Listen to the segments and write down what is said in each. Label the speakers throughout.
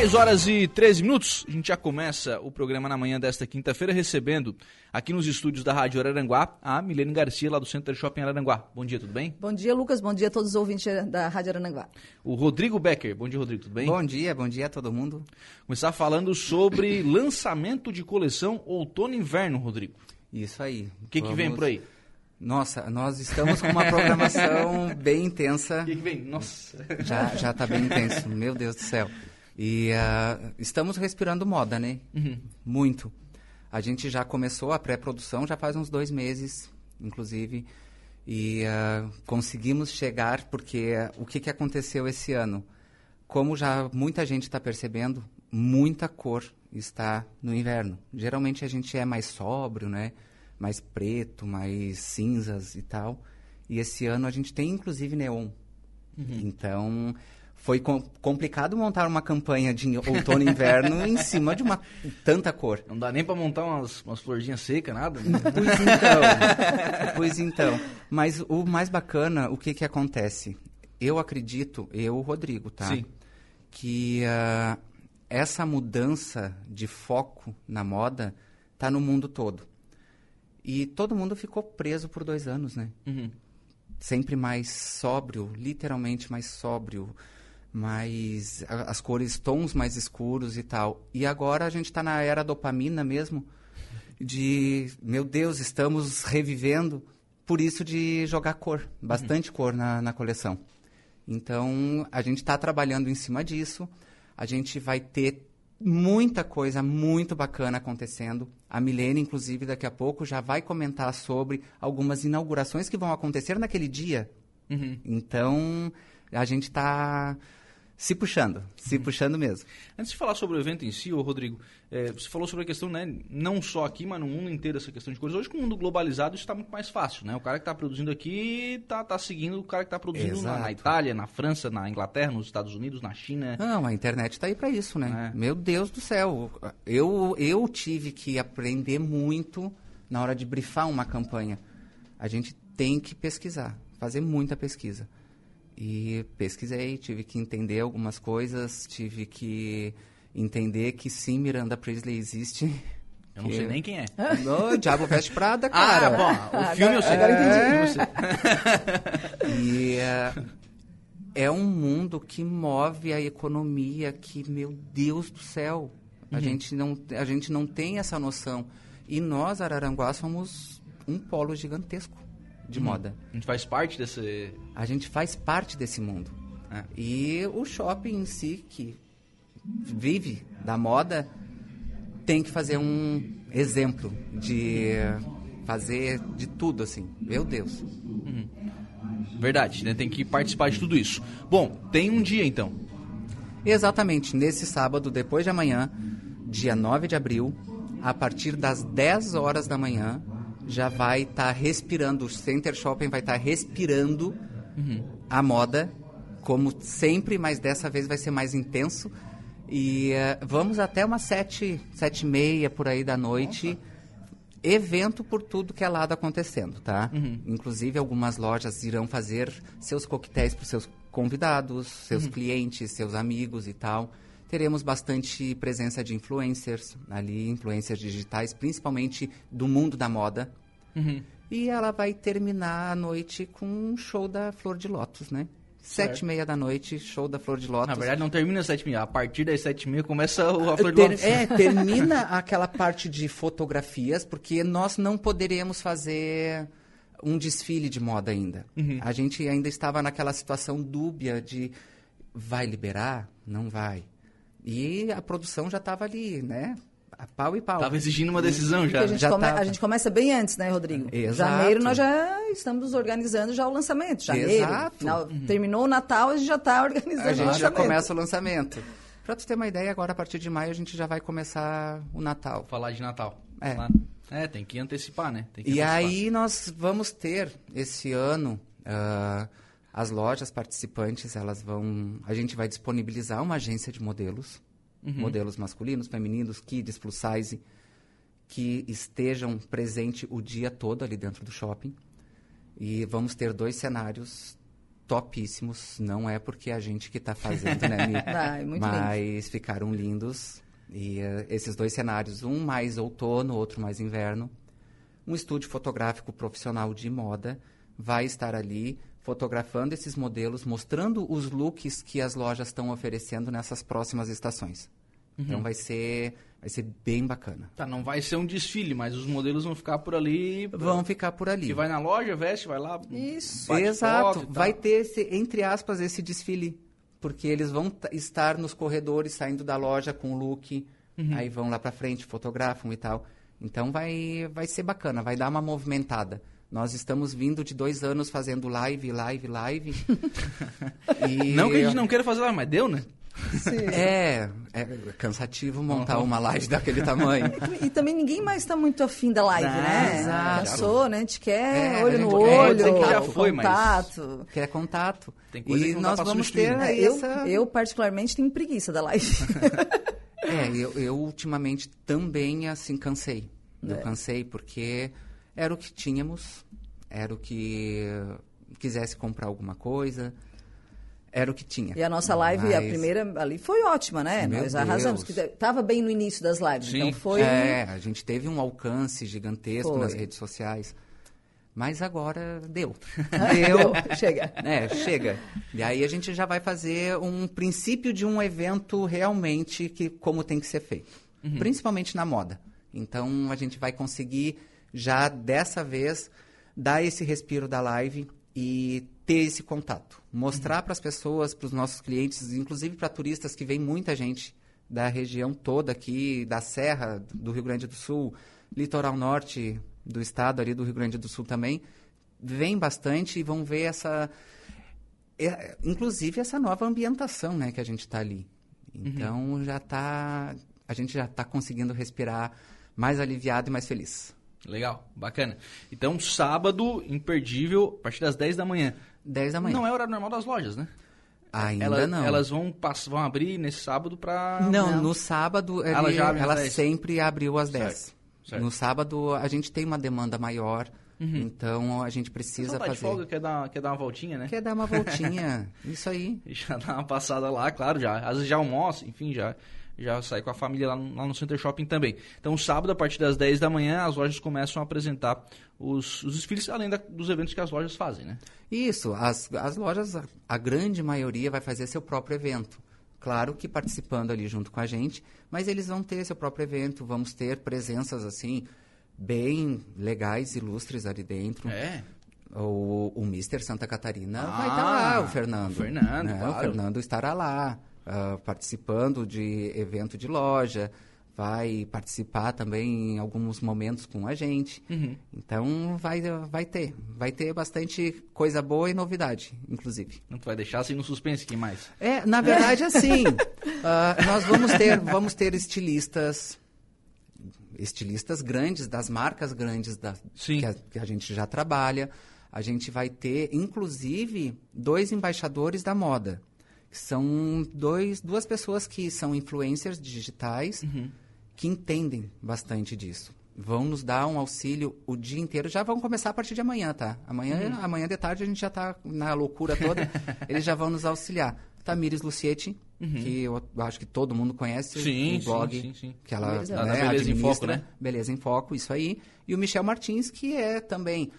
Speaker 1: 10 horas e 13 minutos, a gente já começa o programa na manhã desta quinta-feira, recebendo aqui nos estúdios da Rádio Araranguá a Milene Garcia, lá do Center Shopping Araranguá. Bom dia, tudo bem?
Speaker 2: Bom dia, Lucas. Bom dia a todos os ouvintes da Rádio Araranguá.
Speaker 1: O Rodrigo Becker. Bom dia, Rodrigo, tudo bem?
Speaker 3: Bom dia, bom dia a todo mundo.
Speaker 1: Começar falando sobre lançamento de coleção outono e inverno, Rodrigo.
Speaker 3: Isso aí.
Speaker 1: O que, Vamos... que vem por aí?
Speaker 3: Nossa, nós estamos com uma programação bem intensa.
Speaker 1: O que, que vem? Nossa.
Speaker 3: Já, já tá bem intenso, meu Deus do céu. E uh, estamos respirando moda, né? Uhum. Muito. A gente já começou a pré-produção já faz uns dois meses, inclusive, e uh, conseguimos chegar porque uh, o que, que aconteceu esse ano? Como já muita gente está percebendo, muita cor está no inverno. Geralmente a gente é mais sóbrio, né? Mais preto, mais cinzas e tal. E esse ano a gente tem inclusive neon. Uhum. Então foi com, complicado montar uma campanha de outono e inverno em cima de uma tanta cor.
Speaker 1: Não dá nem para montar umas, umas florzinhas secas, nada? Né?
Speaker 3: Pois então. pois então. Mas o mais bacana, o que que acontece? Eu acredito, eu, Rodrigo, tá?
Speaker 1: Sim.
Speaker 3: Que uh, essa mudança de foco na moda tá no mundo todo. E todo mundo ficou preso por dois anos, né? Uhum. Sempre mais sóbrio, literalmente mais sóbrio mais as cores, tons mais escuros e tal. E agora a gente está na era dopamina mesmo, de meu Deus, estamos revivendo, por isso de jogar cor, bastante uhum. cor na, na coleção. Então a gente está trabalhando em cima disso. A gente vai ter muita coisa muito bacana acontecendo. A Milene, inclusive, daqui a pouco já vai comentar sobre algumas inaugurações que vão acontecer naquele dia. Uhum. Então, a gente está se puxando, se uhum. puxando mesmo.
Speaker 1: Antes de falar sobre o evento em si, ô Rodrigo, é, você falou sobre a questão, né, não só aqui, mas no mundo inteiro, essa questão de cores. Hoje, com o mundo globalizado, isso está muito mais fácil, né? O cara que está produzindo aqui está tá seguindo o cara que está produzindo na, na, Itália, na França, na Inglaterra, nos Estados Unidos, na China.
Speaker 3: Não, a internet está aí para isso, né? É. Meu Deus do céu, eu, eu tive que aprender muito na hora de brifar uma campanha. A gente tem que pesquisar, fazer muita pesquisa. E pesquisei, tive que entender algumas coisas, tive que entender que sim, Miranda Priestley existe.
Speaker 1: Eu não sei nem quem é.
Speaker 3: No, Diabo Veste Prada, ah, cara.
Speaker 1: Ah, bom, o filme eu sei.
Speaker 2: Agora entendi.
Speaker 3: É... e uh, é um mundo que move a economia, que, meu Deus do céu, a, uhum. gente não, a gente não tem essa noção. E nós, Araranguá, somos um polo gigantesco de uhum. moda.
Speaker 1: A gente faz parte desse.
Speaker 3: A gente faz parte desse mundo. É. E o shopping em si, que vive da moda, tem que fazer um exemplo de fazer de tudo assim. Meu Deus. Uhum.
Speaker 1: Verdade, né? Tem que participar de tudo isso. Bom, tem um dia então.
Speaker 3: Exatamente, nesse sábado, depois de amanhã, dia 9 de abril, a partir das 10 horas da manhã, já vai estar tá respirando, o Center Shopping vai estar tá respirando uhum. a moda, como sempre, mas dessa vez vai ser mais intenso. E uh, vamos até umas sete, sete e meia por aí da noite. Nossa. Evento por tudo que é lado acontecendo, tá? Uhum. Inclusive, algumas lojas irão fazer seus coquetéis para seus convidados, seus uhum. clientes, seus amigos e tal teremos bastante presença de influencers ali, influencers digitais, principalmente do mundo da moda. Uhum. E ela vai terminar a noite com um show da Flor de Lótus, né? Sete e meia da noite, show da Flor de Lótus.
Speaker 1: Na verdade, não termina às sete e meia. A partir das sete e meia começa a Flor de Lótus.
Speaker 3: É, termina aquela parte de fotografias, porque nós não poderemos fazer um desfile de moda ainda. Uhum. A gente ainda estava naquela situação dúbia de vai liberar? Não vai. E a produção já estava ali, né? A pau e pau.
Speaker 1: Estava exigindo uma decisão já.
Speaker 2: A gente,
Speaker 1: já
Speaker 2: come, a gente, começa bem antes, né, Rodrigo?
Speaker 3: Exato.
Speaker 2: Janeiro nós já estamos organizando já o lançamento. Janeiro.
Speaker 3: Exato.
Speaker 2: Final, uhum. Terminou o Natal, a gente já está organizando
Speaker 3: A gente
Speaker 2: já
Speaker 3: começa o lançamento. Para tu ter uma ideia, agora a partir de maio a gente já vai começar o Natal.
Speaker 1: Falar de Natal.
Speaker 3: É.
Speaker 1: É, tem que antecipar, né? Que
Speaker 3: e
Speaker 1: antecipar.
Speaker 3: aí nós vamos ter esse ano... Uh, as lojas participantes, elas vão. A gente vai disponibilizar uma agência de modelos, uhum. modelos masculinos, femininos, kids, plus size, que estejam presentes o dia todo ali dentro do shopping. E vamos ter dois cenários topíssimos. Não é porque a gente que está fazendo, né, Mi?
Speaker 2: Vai, muito
Speaker 3: Mas
Speaker 2: lindo.
Speaker 3: ficaram lindos. E uh, esses dois cenários, um mais outono, outro mais inverno. Um estúdio fotográfico profissional de moda vai estar ali fotografando esses modelos, mostrando os looks que as lojas estão oferecendo nessas próximas estações. Uhum. Então vai ser vai ser bem bacana.
Speaker 1: Tá, não vai ser um desfile, mas os modelos vão ficar por ali.
Speaker 3: Vão ficar por ali.
Speaker 1: Que vai na loja, veste, vai lá.
Speaker 2: Isso.
Speaker 3: Exato. Vai ter esse, entre aspas esse desfile, porque eles vão estar nos corredores saindo da loja com o look, uhum. aí vão lá para frente, fotografam e tal. Então vai vai ser bacana, vai dar uma movimentada. Nós estamos vindo de dois anos fazendo live, live, live.
Speaker 1: e... Não que a gente não queira fazer live, mas deu, né?
Speaker 3: É, é cansativo montar uhum. uma live daquele tamanho.
Speaker 2: E, e, também ninguém mais está muito afim da live, ah, né?
Speaker 3: Exato.
Speaker 2: Cansou, né? A gente quer é, olho no olho, é, já foi, contato.
Speaker 3: Mas... Quer contato.
Speaker 1: Tem coisa e que
Speaker 3: nós vamos ter
Speaker 2: né? eu, essa... eu, particularmente, tenho preguiça da live.
Speaker 3: é, eu, eu, ultimamente também, assim, cansei. Eu é. cansei porque era o que tínhamos, era o que quisesse comprar alguma coisa era o que tinha.
Speaker 2: E a nossa live, Mas... a primeira ali, foi ótima, né? Meu Nós arrasamos. Estava bem no início das lives,
Speaker 3: Sim.
Speaker 2: então foi...
Speaker 3: É, a gente teve um alcance gigantesco foi. nas redes sociais. Mas agora deu.
Speaker 2: Deu. chega.
Speaker 3: É, chega. E aí a gente já vai fazer um princípio de um evento realmente que como tem que ser feito. Uhum. Principalmente na moda. Então a gente vai conseguir já dessa vez dar esse respiro da live e ter esse contato, mostrar uhum. para as pessoas, para os nossos clientes, inclusive para turistas que vem muita gente da região toda aqui, da Serra do Rio Grande do Sul, litoral norte do estado ali do Rio Grande do Sul também, vem bastante e vão ver essa, é, inclusive essa nova ambientação, né, que a gente está ali. Uhum. Então uhum. já tá, a gente já está conseguindo respirar mais aliviado e mais feliz.
Speaker 1: Legal, bacana. Então, sábado, imperdível, a partir das 10 da manhã.
Speaker 3: 10 da manhã.
Speaker 1: Não é horário normal das lojas, né?
Speaker 3: Ainda
Speaker 1: Ela,
Speaker 3: não.
Speaker 1: Elas vão, vão abrir nesse sábado para...
Speaker 3: Não, não, no sábado ele, ela, já abre ela sempre abriu às 10. Certo, certo. No sábado a gente tem uma demanda maior, uhum. então a gente precisa tá fazer... de
Speaker 1: folga, quer dar, quer dar uma voltinha, né?
Speaker 3: Quer dar uma voltinha, isso aí.
Speaker 1: E já dá uma passada lá, claro, já. Às vezes já almoça, enfim, já já sai com a família lá no, lá no, Center Shopping também. Então, sábado, a partir das 10 da manhã, as lojas começam a apresentar os, os desfiles, além da, dos eventos que as lojas fazem, né?
Speaker 3: Isso, as, as lojas, a, a grande maioria vai fazer seu próprio evento. Claro que participando ali junto com a gente, mas eles vão ter seu próprio evento, vamos ter presenças assim, bem legais, ilustres ali dentro.
Speaker 1: É.
Speaker 3: O, o Mister Santa Catarina ah, vai estar tá lá, o Fernando. O
Speaker 1: Fernando, né? claro.
Speaker 3: O Fernando estará lá uh, participando de evento de loja, vai participar também em alguns momentos com a gente. Uhum. Então vai, vai ter, vai ter bastante coisa boa e novidade, inclusive.
Speaker 1: Não vai deixar assim no suspense, quem mais?
Speaker 3: É, na verdade, assim, uh, nós vamos ter, vamos ter estilistas, estilistas grandes das marcas grandes da, que a, que a gente já trabalha. A gente vai ter, inclusive, dois embaixadores da moda. São dois, duas pessoas que são influencers digitais uhum. que entendem bastante disso. Vão nos dar um auxílio o dia inteiro. Já vão começar a partir de amanhã, tá? Amanhã, uhum. amanhã de tarde a gente já está na loucura toda. Eles já vão nos auxiliar. Tamires Lucietti, uhum. que eu acho que todo mundo conhece
Speaker 1: sim,
Speaker 3: o blog
Speaker 1: sim, sim,
Speaker 3: que ela
Speaker 1: Beleza, né, Beleza em Foco, né?
Speaker 3: Beleza em Foco, isso aí. E o Michel Martins, que é também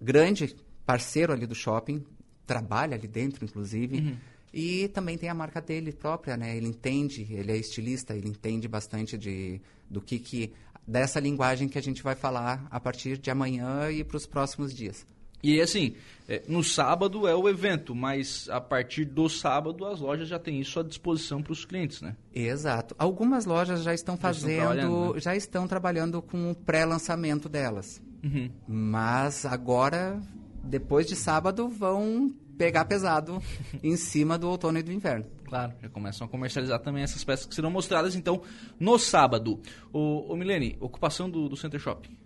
Speaker 3: grande parceiro ali do shopping, trabalha ali dentro, inclusive. Uhum. E também tem a marca dele própria, né? Ele entende, ele é estilista, ele entende bastante de, do que que... dessa linguagem que a gente vai falar a partir de amanhã e para os próximos dias.
Speaker 1: E assim, é, no sábado é o evento, mas a partir do sábado as lojas já têm isso à disposição para os clientes, né?
Speaker 3: Exato. Algumas lojas já estão fazendo, estão né? já estão trabalhando com o pré-lançamento delas. Uhum. Mas agora, depois de sábado, vão pegar pesado em cima do outono e do inverno.
Speaker 1: Claro, já começam a comercializar também essas peças que serão mostradas, então, no sábado. O, o Milene, ocupação do, do Center Shopping.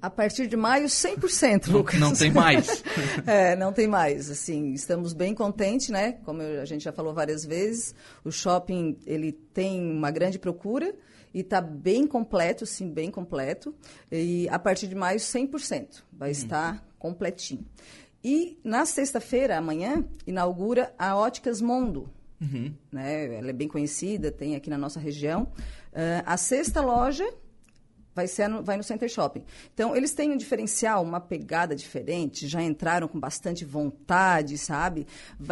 Speaker 2: A partir de maio, 100%, Lucas.
Speaker 1: Não, não tem mais.
Speaker 2: é, não tem mais. Assim, estamos bem contentes, né? Como a gente já falou várias vezes, o shopping ele tem uma grande procura e está bem completo, sim, bem completo. E a partir de maio, 100%. Vai uhum. estar completinho. E na sexta-feira, amanhã, inaugura a Óticas Mondo. Uhum. Né? Ela é bem conhecida, tem aqui na nossa região. Uh, a sexta loja vai, ser no, vai no Center Shopping. Então, eles têm um diferencial, uma pegada diferente, já entraram com bastante vontade, sabe?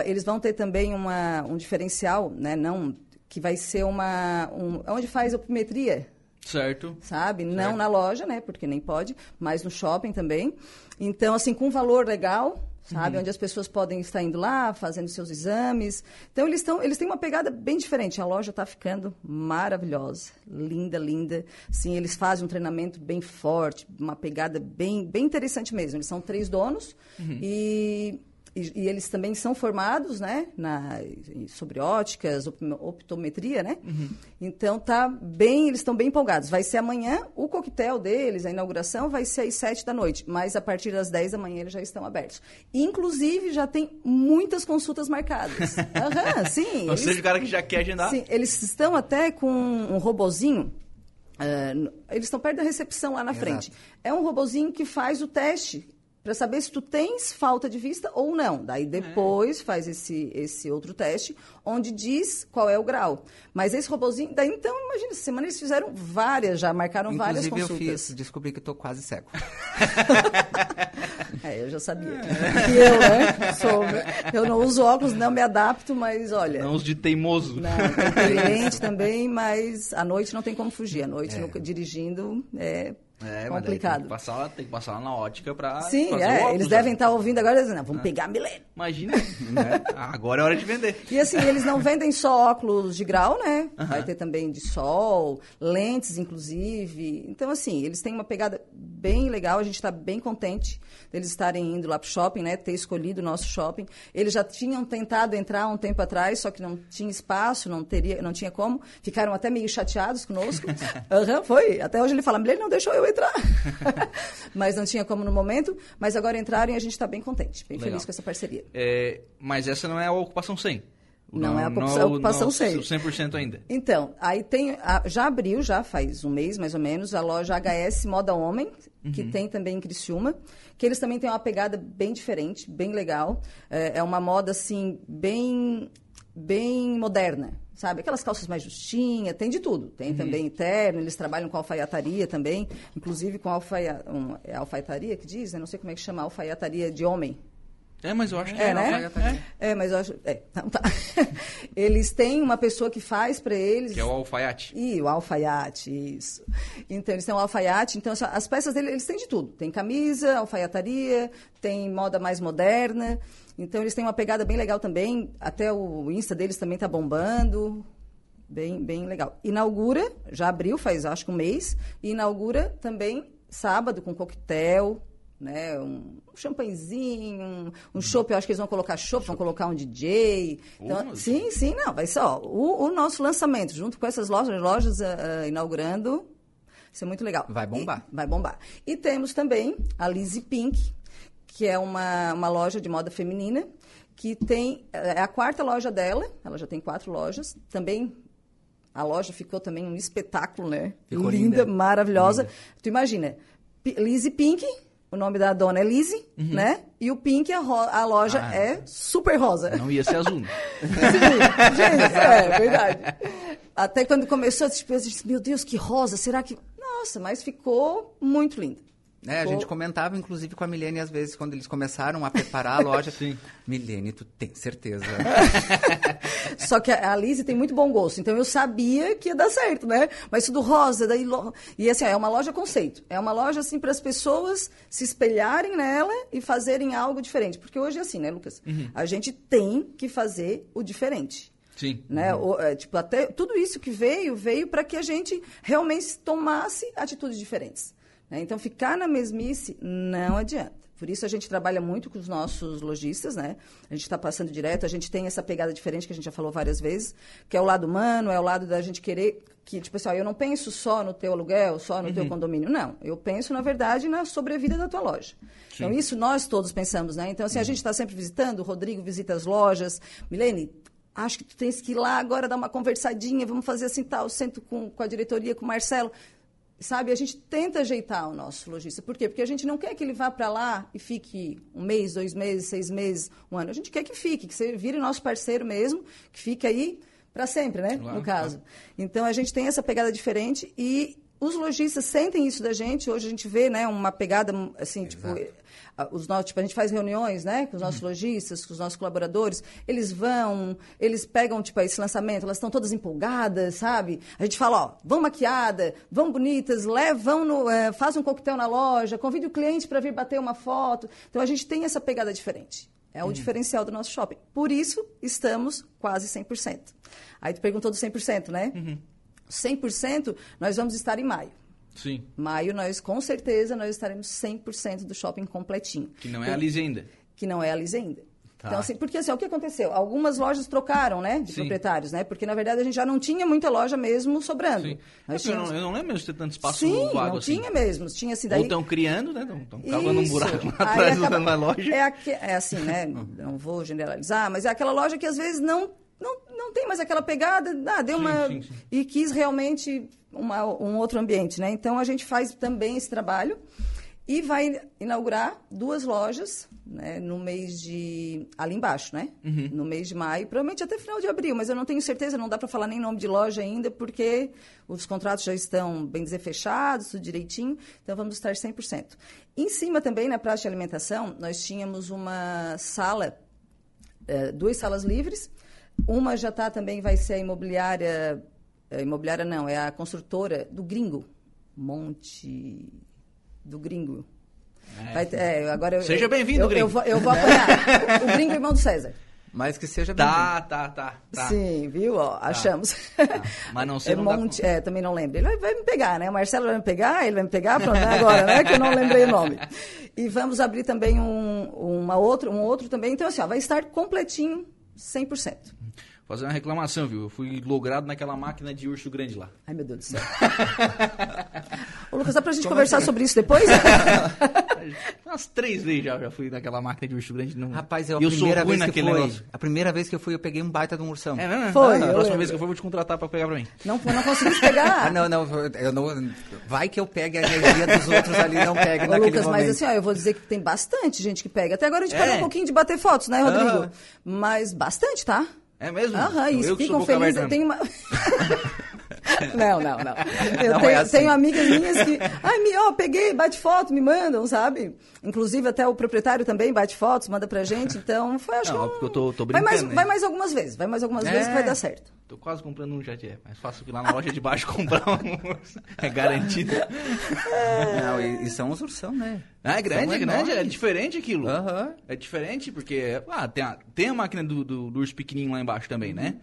Speaker 2: Eles vão ter também uma, um diferencial, né? Não, que vai ser uma... Um, onde faz opimetria,
Speaker 1: Certo.
Speaker 2: Sabe? Certo. Não na loja, né? Porque nem pode, mas no shopping também. Então, assim, com valor legal, sabe? Uhum. Onde as pessoas podem estar indo lá, fazendo seus exames. Então, eles, estão, eles têm uma pegada bem diferente. A loja está ficando maravilhosa, linda, linda. Sim, eles fazem um treinamento bem forte, uma pegada bem, bem interessante mesmo. Eles são três donos uhum. e e, e, eles também são formados, né, na, sobre óticas, optometria, né? Uhum. Então tá bem, eles estão bem empolgados. Vai ser amanhã o coquetel deles, a inauguração vai ser às sete da noite, mas a partir das dez da manhã eles já estão abertos. Inclusive já tem muitas consultas marcadas. Aham, sim.
Speaker 1: Ou seja, o cara que já quer agendar. Sim,
Speaker 2: eles estão até com um robozinho. Uh, eles estão perto da recepção lá na Exato. frente. É um robozinho que faz o teste para saber se tu tens falta de vista ou não. Daí depois é. faz esse, esse outro teste, onde diz qual é o grau. Mas esse robozinho, daí então, imagina, essa semana eles fizeram várias, já marcaram
Speaker 3: Inclusive,
Speaker 2: várias consultas.
Speaker 3: eu fiz, descobri que estou quase cego.
Speaker 2: é, eu já sabia. É. Que eu, né, sou, eu não uso óculos, não me adapto, mas olha...
Speaker 1: Não uso de teimoso.
Speaker 2: Não, tem lente também, mas à noite não tem como fugir. À noite, é. no, dirigindo, é é, complicado.
Speaker 1: tem que, passar, tem que passar lá na ótica para
Speaker 2: Sim, é, eles devem estar ouvindo agora dizendo, vamos ah. pegar a milênio.
Speaker 1: Imagina, né? agora é hora de vender.
Speaker 2: E assim, eles não vendem só óculos de grau, né? Vai ter também de sol, lentes, inclusive. Então, assim, eles têm uma pegada bem legal, a gente está bem contente deles estarem indo lá para o shopping, né? Ter escolhido o nosso shopping. Eles já tinham tentado entrar um tempo atrás, só que não tinha espaço, não, teria, não tinha como. Ficaram até meio chateados conosco. uhum, foi. Até hoje ele fala, ele não deixou eu entrar. mas não tinha como no momento. Mas agora entraram e a gente está bem contente, bem Legal. feliz com essa parceria.
Speaker 1: É, mas essa não é a ocupação 100?
Speaker 2: Não, não, é a ocupação, não, ocupação não, 100.
Speaker 1: 100% ainda.
Speaker 2: Então, aí tem, já abriu, já faz um mês mais ou menos, a loja HS Moda Homem, uhum. que tem também em Criciúma, que eles também têm uma pegada bem diferente, bem legal. É, é uma moda, assim, bem, bem moderna sabe? Aquelas calças mais justinhas, tem de tudo. Tem uhum. também interno, eles trabalham com alfaiataria também, inclusive com alfaia, um, é alfaiataria que diz, né? Não sei como é que chama, alfaiataria de homem.
Speaker 1: É, mas eu acho que
Speaker 2: é, é né? É. é, mas eu acho. É, então tá. eles têm uma pessoa que faz para eles.
Speaker 1: Que é o alfaiate.
Speaker 2: E o alfaiate, isso. Então, eles têm o alfaiate. Então, as peças dele, eles têm de tudo. Tem camisa, alfaiataria, tem moda mais moderna. Então, eles têm uma pegada bem legal também. Até o Insta deles também tá bombando. Bem, bem legal. Inaugura, já abriu, faz acho que um mês. E inaugura também sábado com coquetel, né? Um, champanhezinho, um, um chopp, eu acho que eles vão colocar chopp, vão colocar um DJ. Então, sim, sim, não, vai ser, ó, o, o, nosso lançamento, junto com essas lojas, lojas uh, inaugurando, isso é muito legal.
Speaker 3: Vai bombar.
Speaker 2: E, vai bombar. E temos também a Lizzy Pink, que é uma, uma loja de moda feminina, que tem. É a quarta loja dela, ela já tem quatro lojas, também. A loja ficou também um espetáculo, né? Ficou linda, linda. maravilhosa. Linda. Tu imagina, Lizzy Pink, o nome da dona é Lizzy, uhum. né? E o Pink, a, a loja ah, é super rosa.
Speaker 1: Não ia ser azul.
Speaker 2: Sim, gente, é verdade. Até quando começou, tipo, eu disse, meu Deus, que rosa, será que... Nossa, mas ficou muito lindo.
Speaker 3: É, a gente comentava, inclusive, com a Milene, às vezes, quando eles começaram a preparar a loja. Sim. Milene, tu tem certeza.
Speaker 2: Só que a Alice tem muito bom gosto, então eu sabia que ia dar certo, né? Mas tudo rosa, daí... Lo... E assim, é uma loja conceito. É uma loja, assim, para as pessoas se espelharem nela e fazerem algo diferente. Porque hoje é assim, né, Lucas? Uhum. A gente tem que fazer o diferente.
Speaker 1: Sim.
Speaker 2: Né? Uhum. O, é, tipo, até, tudo isso que veio, veio para que a gente realmente tomasse atitudes diferentes. Né? Então, ficar na mesmice não adianta. Por isso a gente trabalha muito com os nossos lojistas, né? A gente está passando direto, a gente tem essa pegada diferente que a gente já falou várias vezes, que é o lado humano, é o lado da gente querer que, tipo assim, ó, eu não penso só no teu aluguel, só no uhum. teu condomínio. Não, eu penso, na verdade, na sobrevida da tua loja. Sim. Então, isso nós todos pensamos, né? Então, assim, uhum. a gente está sempre visitando, o Rodrigo visita as lojas. Milene, acho que tu tens que ir lá agora dar uma conversadinha, vamos fazer assim tal, sento com, com a diretoria, com o Marcelo sabe, a gente tenta ajeitar o nosso lojista. Por quê? Porque a gente não quer que ele vá para lá e fique um mês, dois meses, seis meses, um ano. A gente quer que fique, que você vire nosso parceiro mesmo, que fique aí para sempre, né? Claro, no caso. Claro. Então a gente tem essa pegada diferente e os lojistas sentem isso da gente. Hoje a gente vê, né, uma pegada assim, tipo, Exato. tipo, os nossos, tipo, a gente faz reuniões, né, com os nossos uhum. lojistas, com os nossos colaboradores. Eles vão, eles pegam tipo esse lançamento, elas estão todas empolgadas, sabe? A gente fala, ó, vão maquiada, vão bonitas, levam no, é, faz um coquetel na loja, convide o cliente para vir bater uma foto. Então a gente tem essa pegada diferente. É o uhum. diferencial do nosso shopping. Por isso, estamos quase 100%. Aí tu perguntou do 100%, né? Uhum. 100% nós vamos estar em maio.
Speaker 1: Sim.
Speaker 2: Maio, nós com certeza nós estaremos 100% do shopping completinho.
Speaker 1: Que não é a Lise ainda.
Speaker 2: Que não é a Lise ainda. Tá. Então, assim, porque assim, o que aconteceu? Algumas lojas trocaram, né, de Sim. proprietários, né? Porque, na verdade, a gente já não tinha muita loja mesmo sobrando. Sim.
Speaker 1: É tínhamos... eu, não, eu, não, lembro de ter tanto espaço
Speaker 2: Sim,
Speaker 1: vago
Speaker 2: não
Speaker 1: assim.
Speaker 2: tinha mesmo. Tinha assim, daí...
Speaker 1: Ou estão criando, né? Estão cavando um buraco lá atrás acaba... da loja.
Speaker 2: É, é assim, né? não vou generalizar, mas é aquela loja que às vezes não, não, não tem mais aquela pegada, ah, deu sim, uma... Sim, e quis realmente uma, um outro ambiente, né? Então, a gente faz também esse trabalho e vai inaugurar duas lojas né, no mês de. ali embaixo, né? Uhum. No mês de maio, provavelmente até final de abril, mas eu não tenho certeza, não dá para falar nem nome de loja ainda, porque os contratos já estão, bem dizer, fechados, tudo direitinho, então vamos estar 100%. Em cima também, na praça de alimentação, nós tínhamos uma sala, é, duas salas livres, uma já está também, vai ser a imobiliária. A é, imobiliária não, é a construtora do Gringo. Monte do gringo.
Speaker 1: É, Vai, é, agora eu, Seja bem-vindo,
Speaker 2: gringo. Eu, vou, eu vou apanhar. o gringo irmão do César.
Speaker 3: Mas que seja
Speaker 1: bem-vindo. Tá, tá, tá, tá.
Speaker 2: Sim, viu? Ó, tá. achamos.
Speaker 1: Tá. Mas não sei,
Speaker 2: é,
Speaker 1: não
Speaker 2: monte, é, também não lembro. Ele vai, vai, me pegar, né? O Marcelo vai me pegar, ele vai me pegar, pronto, né? agora, né? Que eu não lembrei o nome. E vamos abrir também um, uma outra, um outro também. Então, assim, ó, vai estar completinho, 100%
Speaker 1: fazer uma reclamação, viu? Eu fui logrado naquela máquina de urso grande lá.
Speaker 2: Ai, meu Deus do céu. Ô, Lucas, dá pra gente Como conversar é? sobre isso depois?
Speaker 1: Umas três vezes já, já fui naquela máquina de urso grande. Não...
Speaker 3: Rapaz, eu, a eu primeira vez que foi, negócio. A primeira vez que eu fui, eu peguei um baita de um ursão.
Speaker 1: É mesmo?
Speaker 2: Foi.
Speaker 1: Ah, a próxima vez que eu for, eu vou te contratar pra pegar pra mim.
Speaker 2: Não, não consegui pegar.
Speaker 3: ah, não, não, eu não. Vai que eu pegue a energia dos outros ali, não pegue Ô,
Speaker 2: Lucas,
Speaker 3: momento.
Speaker 2: mas assim, ó, eu vou dizer que tem bastante gente que pega. Até agora a gente é. parou um pouquinho de bater fotos, né, Rodrigo? Mas bastante, tá?
Speaker 1: É mesmo?
Speaker 2: Aham, isso, ficam felizes. Eu tenho uma. não, não, não. Eu
Speaker 3: não
Speaker 2: tenho,
Speaker 3: é assim.
Speaker 2: tenho, amigas minhas que. Ai, me, ó, peguei, bate foto, me mandam, sabe? Inclusive, até o proprietário também bate fotos, manda pra gente. Então, foi acho
Speaker 1: não,
Speaker 2: que.
Speaker 1: Um... eu tô, tô
Speaker 2: vai, mais, vai mais algumas vezes, vai mais algumas é. vezes que vai dar certo.
Speaker 1: Tô quase comprando um é mais fácil que lá na loja de baixo comprar um. é garantido.
Speaker 3: É. Não, e, e, são os ursão, né?
Speaker 1: Ah, é grande,
Speaker 3: é
Speaker 1: grande, é diferente aquilo.
Speaker 3: Uhum.
Speaker 1: É diferente porque, ah, tem a, tem a máquina do, do, do urso pequenininho lá embaixo também, né?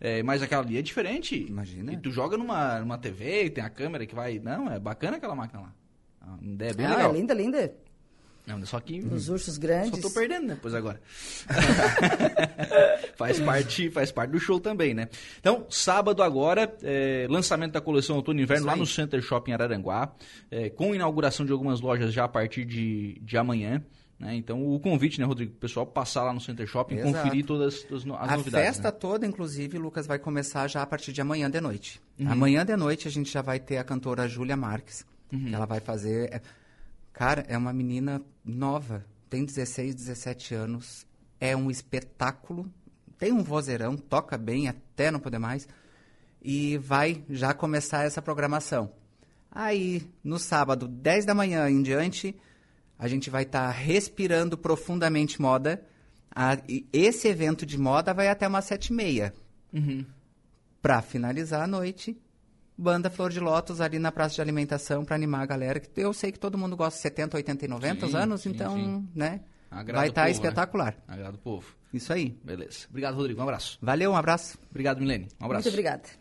Speaker 1: É, mas aquela ali é diferente.
Speaker 3: Imagina.
Speaker 1: E tu joga numa, numa TV, tem a câmera que vai. Não, é bacana aquela máquina lá.
Speaker 2: É bem ah, legal. é linda, linda.
Speaker 1: Não, só que.
Speaker 2: Os ursos grandes.
Speaker 1: Só tô perdendo depois agora. faz, parte, faz parte do show também, né? Então, sábado agora, é, lançamento da coleção Outono e Inverno lá no Center Shopping Araranguá, é, com inauguração de algumas lojas já a partir de, de amanhã. Né? Então, o convite, né, Rodrigo? O pessoal passar lá no Center Shopping e conferir todas, todas as a novidades.
Speaker 3: A festa
Speaker 1: né?
Speaker 3: toda, inclusive, Lucas, vai começar já a partir de amanhã de noite. Uhum. Amanhã de noite a gente já vai ter a cantora Júlia Marques, uhum. que ela vai fazer... É, cara, é uma menina nova, tem 16, 17 anos, é um espetáculo, tem um vozeirão, toca bem até não poder mais, e vai já começar essa programação. Aí, no sábado, 10 da manhã em diante a gente vai estar tá respirando profundamente moda. A, esse evento de moda vai até umas sete e meia. Uhum. Para finalizar a noite, banda Flor de Lótus ali na praça de alimentação para animar a galera. Eu sei que todo mundo gosta de 70, 80 e 90 sim, anos, sim, então, sim. né? Agrada vai estar tá né? espetacular. Né?
Speaker 1: Agrada o povo.
Speaker 3: Isso aí.
Speaker 1: Beleza. Obrigado, Rodrigo. Um abraço.
Speaker 3: Valeu, um abraço.
Speaker 1: Obrigado, Milene. Um abraço.
Speaker 2: Muito obrigada.